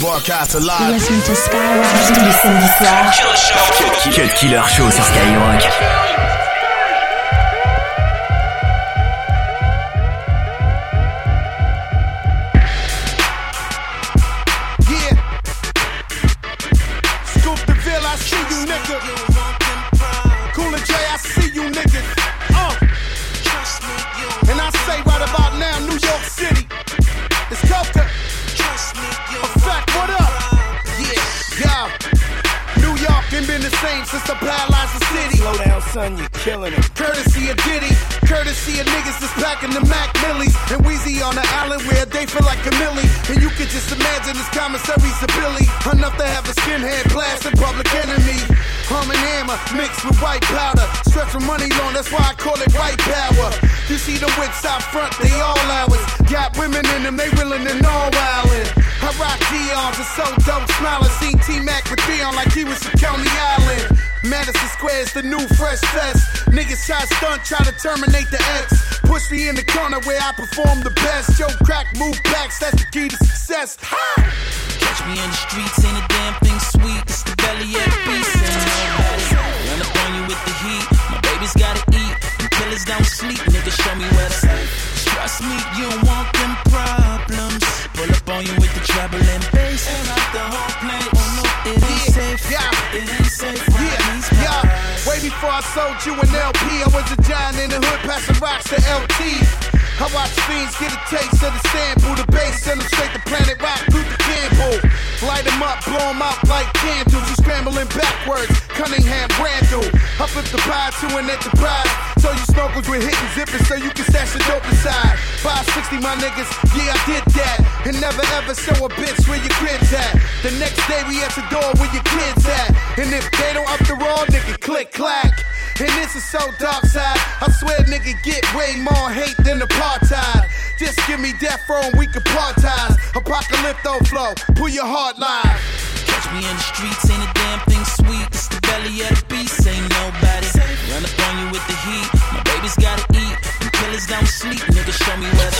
Broadcast live. Listen to Skyrock tous les samedis soirs. Cut Killer Show sur Skyrock. Packing the Mac Millies and Wheezy on the island where they feel like a millie. And you can just imagine this commissary's a Billy. Enough to have a skinhead blast in public enemy. Arm and hammer mixed with white powder. Stretch money long, that's why I call it white power. You see the wits out front, they all ours. Got women in them, they willing and all wildin'. I rock Dion's, it's so dope smiling. Seen T-Mac with Dion like he was from Coney Island. Madison Square is the new fresh fest. Niggas shot stunt, try to terminate the X. Push me in the corner where I perform the best. Yo, crack, move backs, that's the key to success. Ha! Catch me in the streets, ain't a damn thing sweet. It's the belly of the beast, run up on you with the heat. My baby's gotta eat, and killers don't sleep. Nigga, show me where to Trust me, you don't want them before I sold you an LP, I was a giant in the hood, passing rocks to LT. I watch fiends get a taste of the sample, the bass, send them straight to Planet Rock Campbell. Light them up, blow them out like candles. You scrambling backwards, Cunningham Randall. I flip the pie to an enterprise. So you snorkels with hitting zippers so you can stash the dope inside. 560, my niggas, yeah, I did that. And never ever show a bitch where your crib's at. The next day we at the door where your kids at. And if they don't up the roll, nigga, click clack. And this is so dark side. I swear, nigga, get way more hate than apartheid. Just give me death row and we can partize. Apocalypto flow, pull your heart line. Catch me in the streets, ain't a damn thing sweet. It's the belly of the beast, ain't nobody. Run up on you with the heat. My baby's gotta eat, and killers don't sleep. Nigga, show me where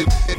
I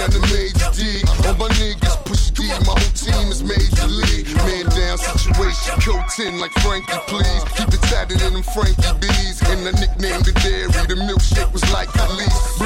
down the major D. All my niggas push D. My whole team is major league. Man down situation. Coat 10 like Frankie, please. Keep it tighter than them Frankie B's. And I nicknamed the dairy. The milkshake was like police. Bringing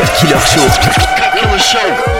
le Cut Killer Show.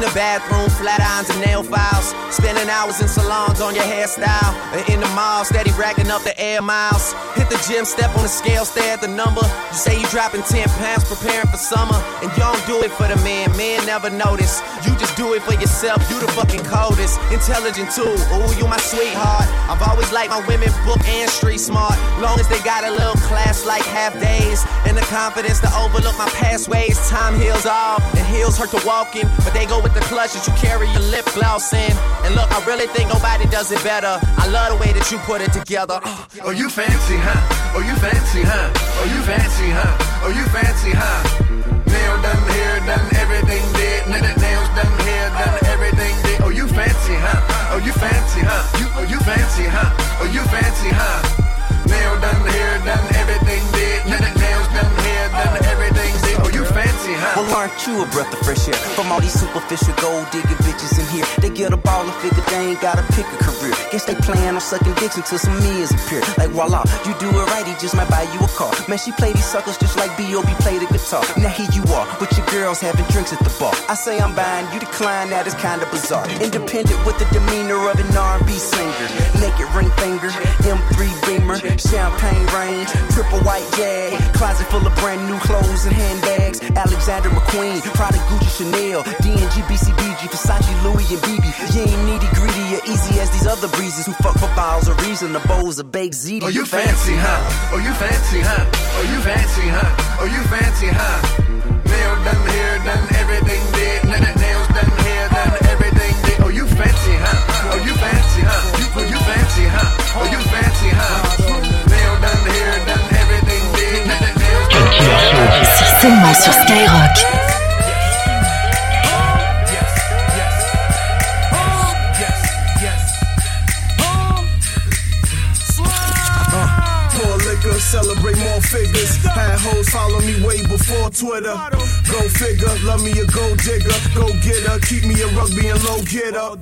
In the bathroom, flat irons and nail files. Spending hours in salons on your hairstyle. And in the mall, steady racking up the air miles. Hit the gym, step on the scale, stare at the number. You say you dropping 10 pounds, preparing for summer. And you don't do it for the man, men never notice. You just do it for yourself, you the fucking coldest. Intelligent too, ooh, you my sweetheart. I've always liked my women book and street smart. Long as they got a little class like half days. And the confidence to overlook my past ways. Time heals all, and heels hurt to walk in. But they go with the clutch that you carry your lip gloss in. And look, I really think nobody does it better. I love the way that you put it together. Uh. Oh, you fancy, huh? Oh, you fancy, huh? Oh, you fancy, huh? Oh, you fancy, huh? Nail done, hair done, everything did. Nails done, hair done, everything did. Oh, you fancy, huh? Oh, you fancy, huh? You, oh, you fancy, huh? Oh, you fancy, huh? Nail done, hair done, everything did. Well, aren't you a breath of fresh air? From all these superficial gold digging bitches in here. They get a ball and figure they ain't gotta pick a career. Guess they plan on sucking dicks until some meals appear. Like voila, you do it right, he just might buy you a car. Man, she play these suckers just like B.O.B. play the guitar. Now here you are, with your girls having drinks at the bar. I say I'm buying, you decline, that is kinda bizarre. Independent with the demeanor of an R&B singer. Naked ring finger, M3 Beamer, champagne range, triple white jag, closet full of brand new clothes and handbags. Alexander McQueen, Prada, Gucci, Chanel, D&G, BCBG, Versace, Louis, and BB. You ain't needy, greedy, or easy as these other breezes who fuck for bottles of reason, the bowls of baked ziti. Oh, you fancy, huh? Oh, you fancy, huh? Oh, you fancy, huh? Oh, you fancy, huh? Nail done, hair done, everything did. Nails done, hair done, everything did. Oh, you fancy, huh? Oh, you fancy, huh? You, oh, you fancy, huh? Oh, you fancy, huh? Nail done, hair done, everything did. Nails done, hair done. C'est seulement sur Skyrock. Digger. Go getter, keep me a rugby and low getter.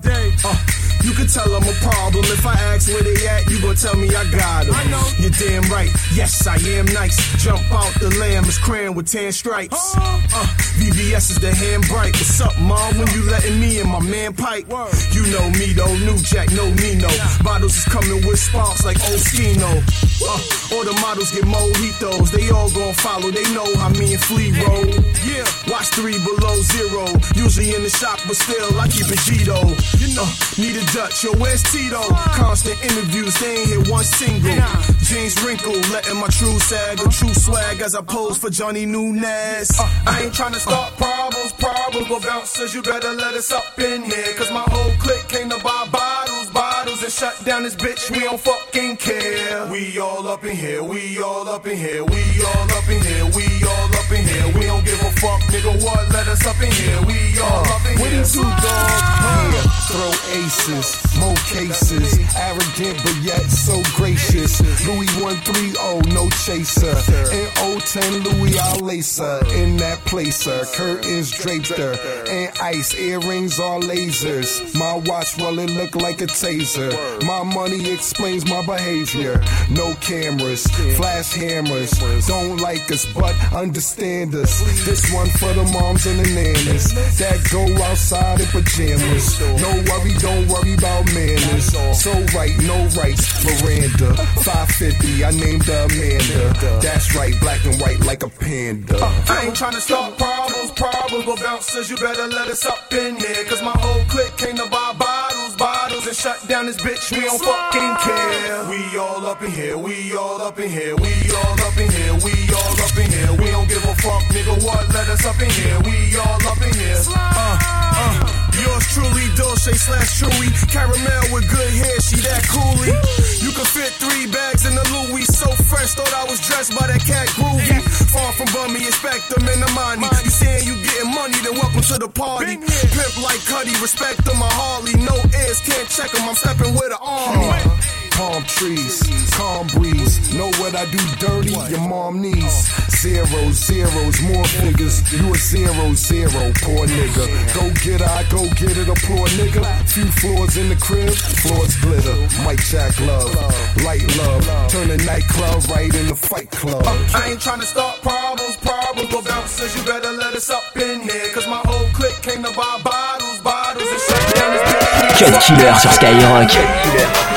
Uh, you can tell I'm a problem. If I ask where they at, you gon' tell me I got them. You're damn right. Yes, I am nice. Jump out the lamb is crayon with tan stripes. Uh, VVS is the hand bright. What's up, mom? When you letting me and my man pipe? You know me though, new jack, no Nino. Bottles is coming with sparks like Oskino. Uh, all the models get mojitos. They all gon' follow. They know how me and Flea roll. Yeah, watch three below zero. Usually in the shop, but still I keep it Gito. You know, need a Dutch. Yo, where's Tito? Constant interviews, they ain't hit one single. Jeans wrinkle, letting my true sag, a true swag as I pose for Johnny Nunez. I ain't tryna start problems, problems with bouncers. You better let us up in here, cause my whole clique came to buy bottles, bottles, and shut down this bitch. We don't fucking care. We all up in here, we all up in here, we all up in here, we all up in here. We don't give a fuck, nigga. What? Let us up in here. We all up in here. Throw aces, more cases. Arrogant but yet so gracious. Louis 130, no chaser. In 010, Louis I lace her. In that placer, curtains draped her. And ice, earrings are lasers. My watch, well, it look like a taser. My money explains my behavior. No cameras, flash hammers. Don't like us, but understand us. This one for the moms and the nannies that go outside in pajamas. No worry, don't worry about manners. So right, no rights. Miranda, 550, I named her Amanda. That's right, black and white like a panda. I ain't tryna start problems, problems with bouncers. You better let us up in here. Cause my whole clique came to buy bottles, bottles, and shut down this bitch, we don't fucking care. We all up in here, we all up in here, we all up in here, we all up in here. We don't give a fuck, nigga, what? Let us up in here, we all up in here. Uh, uh. Yours truly, Dolce slash Chewy. Caramel with good hair, she that coolie. You can fit three bags in the Louis. So fresh, thought I was dressed by that cat groovy. Far from bummy, expect them in the money. You saying you getting money, then welcome to the party. Pimp like Cuddy, respect them, my Harley. No ears, can't check them, I'm stepping with an army palm trees, calm breeze. Know what I do dirty? Your mom needs zeros, zeros, more figures. You a zero, zero, poor nigga. Go get her, I go get it, a poor nigga. Few floors in the crib, floors glitter. Mike Jack love, light love. Turn the nightclub right in the fight club. Uh, I ain't trying to start problems, problems, but bouncers, you better let us up in here. Cause my whole clique came to buy bottles, bottles, and shut down this bitch. Cut Killer sur Skyrock. Cut Killer sur Skyrock.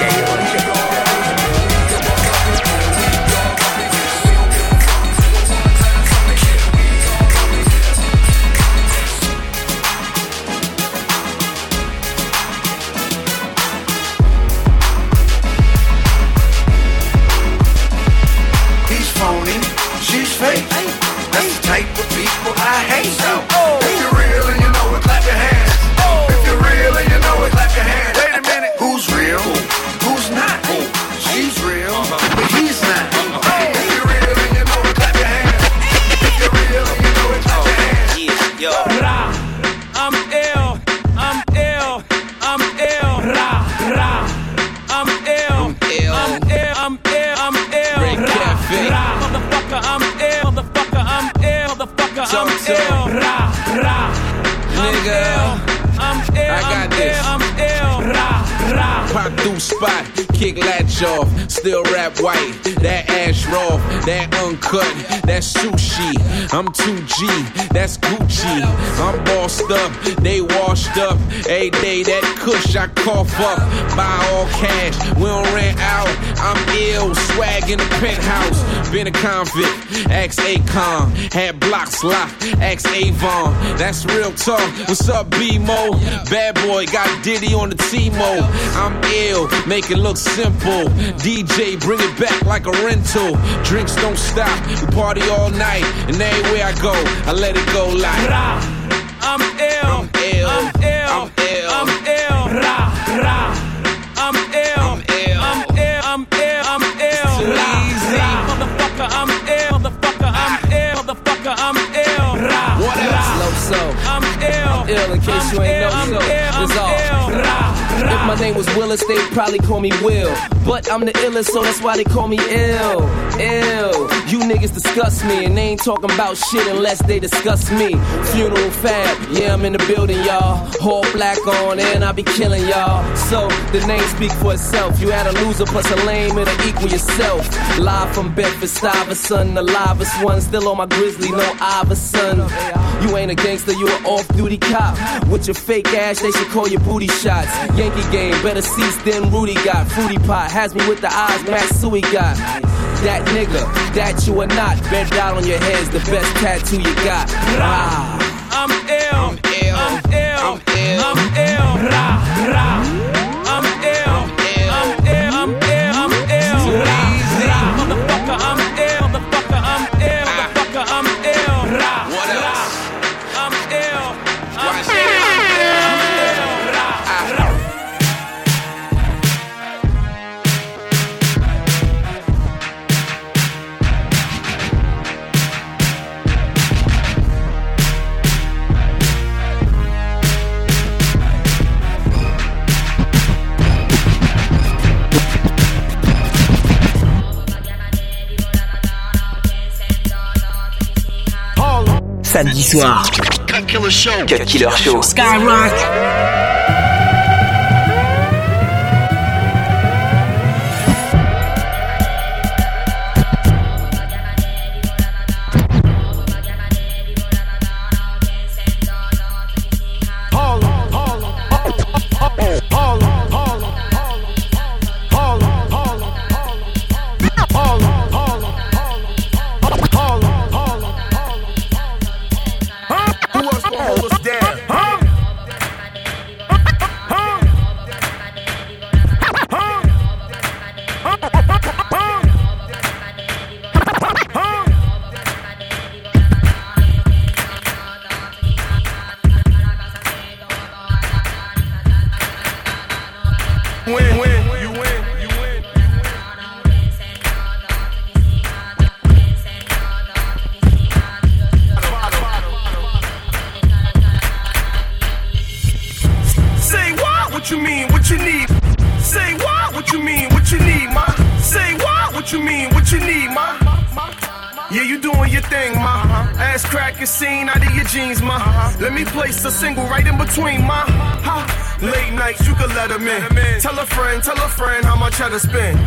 people I hate. So. spot, kick latch still rap white. That ash raw, that uncut, that sushi. I'm 2G, that's Gucci. I'm bossed up, they washed up. A day that kush I cough up. Buy all cash, we don't rent out. I'm ill, swag in the penthouse. Been a convict, ex Akon. Had blocks locked, ex Avon. That's real talk. What's up, B-Mo? Bad boy got Diddy on the T-Mo. I'm ill, make it look simple. DJ, bring it back like a rental. Drinks don't stop, we party all night. And everywhere I go, I let it go like. I'm ill, I'm ill, I'm ill, I'm ill. My name was Willis, they'd probably call me Will. But I'm the illest, so that's why they call me ill. Ill. You niggas disgust me, and they ain't talking about shit unless they discuss me. Funeral fab, yeah, I'm in the building, y'all. All black on, and I be killing y'all. So the name speak for itself. You had a loser plus a lame, it'll equal yourself. Live from Bedford Stuyvesant, the livest one. Still on my grizzly, no Iverson. You ain't a gangster, you an off-duty cop. With your fake ass, they should call you booty shots. Yankee game, better seats than Rudy got. Fruity pot has me with the eyes Matsui got. That nigga, that you are not. Bent down on your head's the best tattoo you got. Rah. I'm ill, I'm ill, I'm ill, I'm ill, I'm samedi soir. Cut Killer Show. Cut Killer Show. Skyrock. How much I to spend.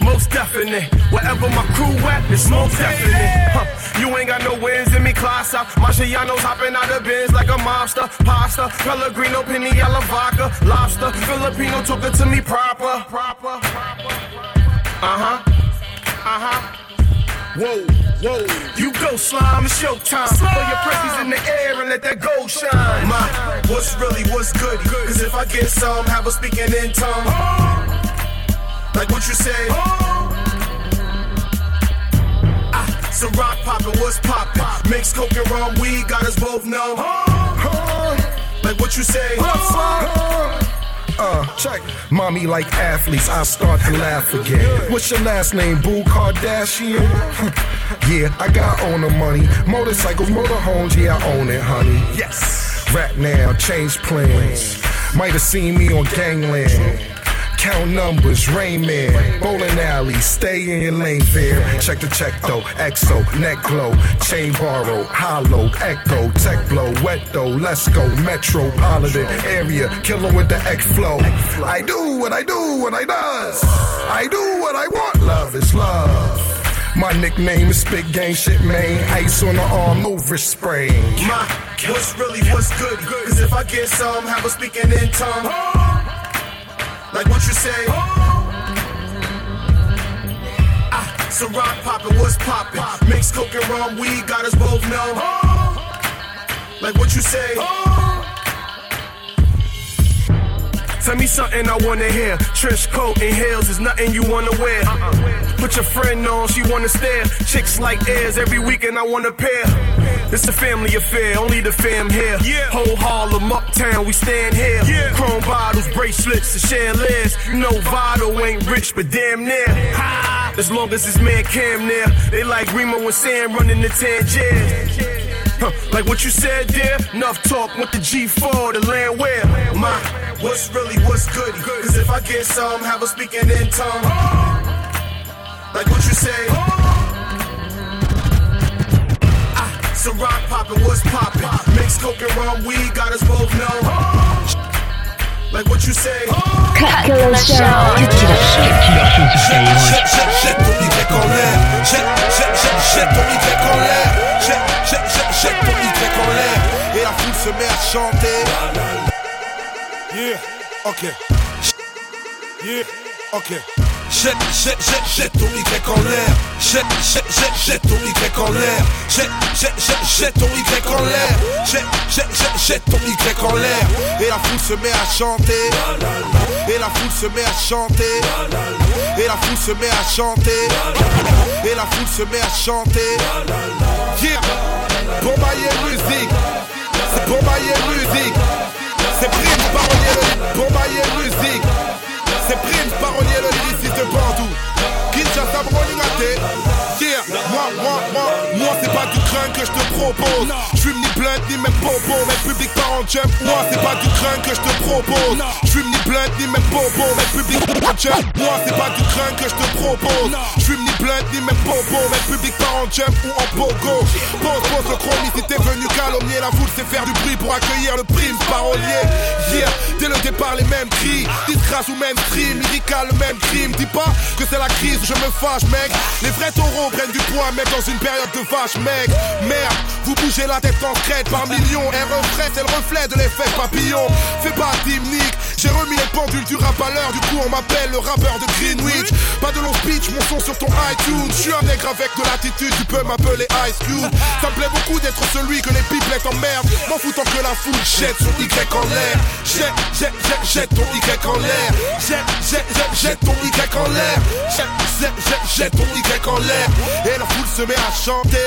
Most definite. Wherever my crew at, it's most definite. Huh. You ain't got no wins in me, class out. Marciano's hopping out of bins like a mobster. Pasta, Pellegrino, yellow vodka, lobster. Filipino took it to me proper. Proper. Uh huh. Uh huh. Whoa, whoa. You go slime, it's showtime. Throw your presses in the air and let that gold shine. My, what's really, what's good? Cause if I get some, have a speaking in tongue. Like what you say. Ah, some rock poppin', what's poppin'? Mix coke and rum, weed got us both numb. Like what you say. Oh. Uh, check. Mommy like athletes, I start to laugh again. What's your last name, Boo Kardashian? Yeah, I got owner money. Motorcycles, motorhomes, yeah, I own it, honey. Yes. Rap now, change plans. Might have seen me on Gangland. Count numbers, Rain Man, bowling alley, stay in your lane fair. Check the check though, EXO, neck glow, chain borrow, hollow, echo, tech blow, wet though, let's go, metropolitan area, killer with the X flow. I do what I do, what I does. I do what I want, love is love. My nickname is Big Gang Shit, man. Ice on the arm, no wrist sprain. My, what's really, what's good? Cause if I get some, have a speaking in tongue. Like what you say. Ah, some rock poppin', what's poppin'? Mix coke and rum, we got us both numb. Like what you say. Tell me something I wanna hear. Trench coat and heels is nothing you wanna wear. Put your friend on, she wanna stare. Chicks like airs every weekend I wanna pair. It's a family affair, only the fam here. Yeah. Whole Harlem, uptown, we stand here. Yeah. Chrome bottles, bracelets, and chandeliers. No Vado ain't rich, but damn near. Ha! As long as this man Cam there, they like Remo and Sam running the Tangier. Huh, like what you said there, enough talk with the G4, the land where my what's really what's good. Cause if I get some, have a speaking in tongue. Like what you say. Ah, some rock poppin', what's poppin'? Mix coke and rum, weed got us both numb. Like what you say. Cut Killer Show. Cut Killer Show. Cut Killer Show sur Skyrock. Jette ton Y en l'air. Jette, jette, jette, jette ton Y en l'air. Jette, jette, jette, jette ton Y en l'air. Et la foule se met à chanter. Yeah, ok. Yeah, ok. Jette, jette, jette, jette ton Y en l'air. Jette, jette, jette, jette ton Y en l'air. Jette, jette, jette, jette ton Y en l'air. Jette, jette, jette, jette ton Y en l'air. Et la foule se met à chanter. Et la foule se met à chanter. Et la foule se met à chanter. Et la foule se met à chanter. Yeah, Bombayer musique. Bombayer musique. C'est Prince Parolier Bombayer musique. C'est Prince Parolier le lyriciste de Bandou. Kinshasa Rolling Yeah, moi, moi, moi, moi c'est pas du crâne que je te propose. Je fume ni blunt ni même popo, mais public part en jump. Moi c'est pas du crâne que je te propose. Je fume ni blunt ni même popo, mais public part en jump. Moi c'est pas du crâne que je te propose. Je fume ni blunt ni même popo, mais public part en jump ou en pogo. Pose, pose le chromie si t'es venu calomnier la foule, c'est faire du bruit pour accueillir le prime parolier. Yeah, dès le départ les mêmes cris, disgrâce ou même stream, lyrical le même crime. Dis pas que c'est la je me fâche mec. Les vrais taureaux prennent du poids mec dans une période de vache mec. Merde, vous bougez la tête en crête par millions. Et reflet, c'est le reflet de l'effet papillon. Fais pas Nick, j'ai remis les pendules du rap à l'heure, du coup on m'appelle le rappeur de Greenwich. Pas de long speech, mon son sur ton iTunes. Je suis un nègre avec de l'attitude, tu peux m'appeler Ice Cube. Ça me plaît beaucoup d'être celui que les pipelettes emmerdent. M'en foutant que la foule jette son Y en l'air. Jette, jette, jette, jette ton Y en l'air. Jette, jette, jette, jette ton Y en l'air. Jette, jette, jette, ton Y en l'air. Et la foule se met à chanter.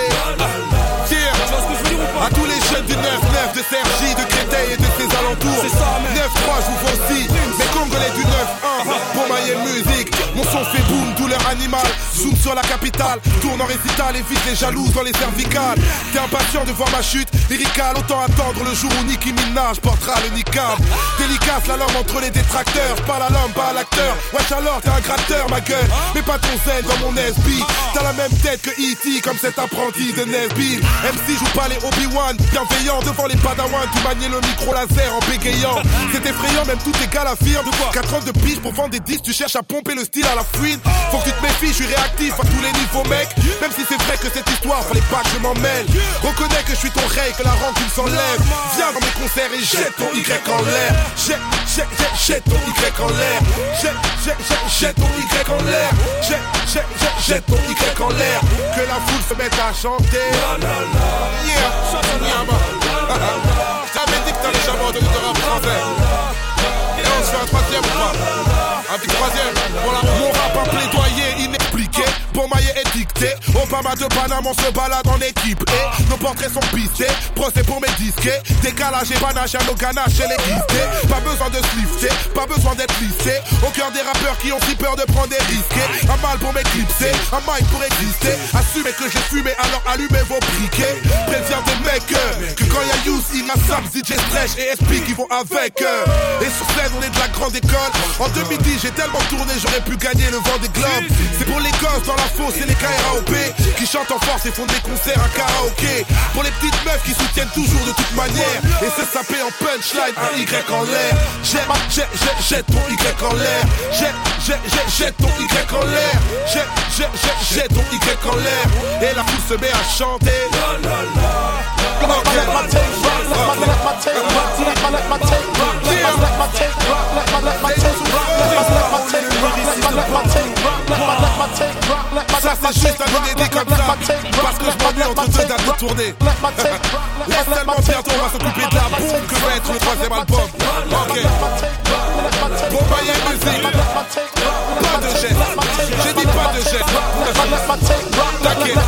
Zoom sur la capitale, tourne en récital et vise les jalouses dans les cervicales. T'es impatient de voir ma chute lyricale, autant attendre le jour où Nicki Minaj portera le niqab. Délicace la langue entre les détracteurs, pas la langue, pas l'acteur. Wesh alors, t'es un gratteur, ma gueule, mais pas ton zen dans mon SB. T'as la même tête que E.T. comme cet apprenti de Nesbill. MC joue pas les Obi-Wan, bienveillant devant les Padawans. Tu maniais le micro laser en bégayant. C'est effrayant, même tout est gars l'affirme. 4 ans de pige pour vendre des disques, tu cherches à pomper le style à la fouine. Faut que tu te méfies, je suis réactif à tous les niveaux, mec. Même si c'est vrai que cette histoire, fallait pas que je m'en mêle. Reconnais que je suis ton rey, que la rancune s'enlève. Viens dans mes concerts et jette ton Y en l'air. Jette, jette, jette, jette ton Y en l'air. Jette, jette, jette, jette ton Y en l'air. Jette, jette, jette, jette ton Y en l'air. Que la foule se mette à chanter. T'avais dit que t'allais jamais entendu de rap français. Et on se fait un troisième ou pas Un petit troisième. Mon rap un plaidoyer inexpliqué. Pour mailler dicté. Obama de Paname, on se balade en équipe. Et nos portraits sont pistés. Procès pour mes disques. Décalage et panache à nos ganaches les guistés. Pas besoin de se lifter, pas besoin d'être lissé. Au cœur des rappeurs qui ont si peur de prendre des risques. Un mal pour m'éclipser, un mic pour exister. Assumez que j'ai fumé, alors allumez vos briquets. Préviens des mecs euh, que quand y'a Youth, il a Sam, DJ Stretch et SP qui vont avec. euh. Et sur scène, on est de la grande école. En 2010, j'ai tellement tourné, j'aurais pu gagner le vent des globes. C'est pour les gosses dans la fosse et les KRAOP qui chantent en force et font des concerts à karaoké. Pour les petites meufs qui soutiennent toujours de toute manière. Et se saper en punchline, un Y en l'air. Jette, jette, jette, jette ton Y en l'air. Jette, jette, jette, jette ton Y en l'air. Jette, jette, jette, jette ton Y en l'air. Et la foule se met à chanter. Ça c'est juste un inédit comme ça Parce que je m'ennuie entre deux dates de tournée Laisse tellement bientôt on va s'occuper de la bombe Que va être le troisième album Ok Bombayer musique Pas de geste J'ai dit pas de geste T'inquiète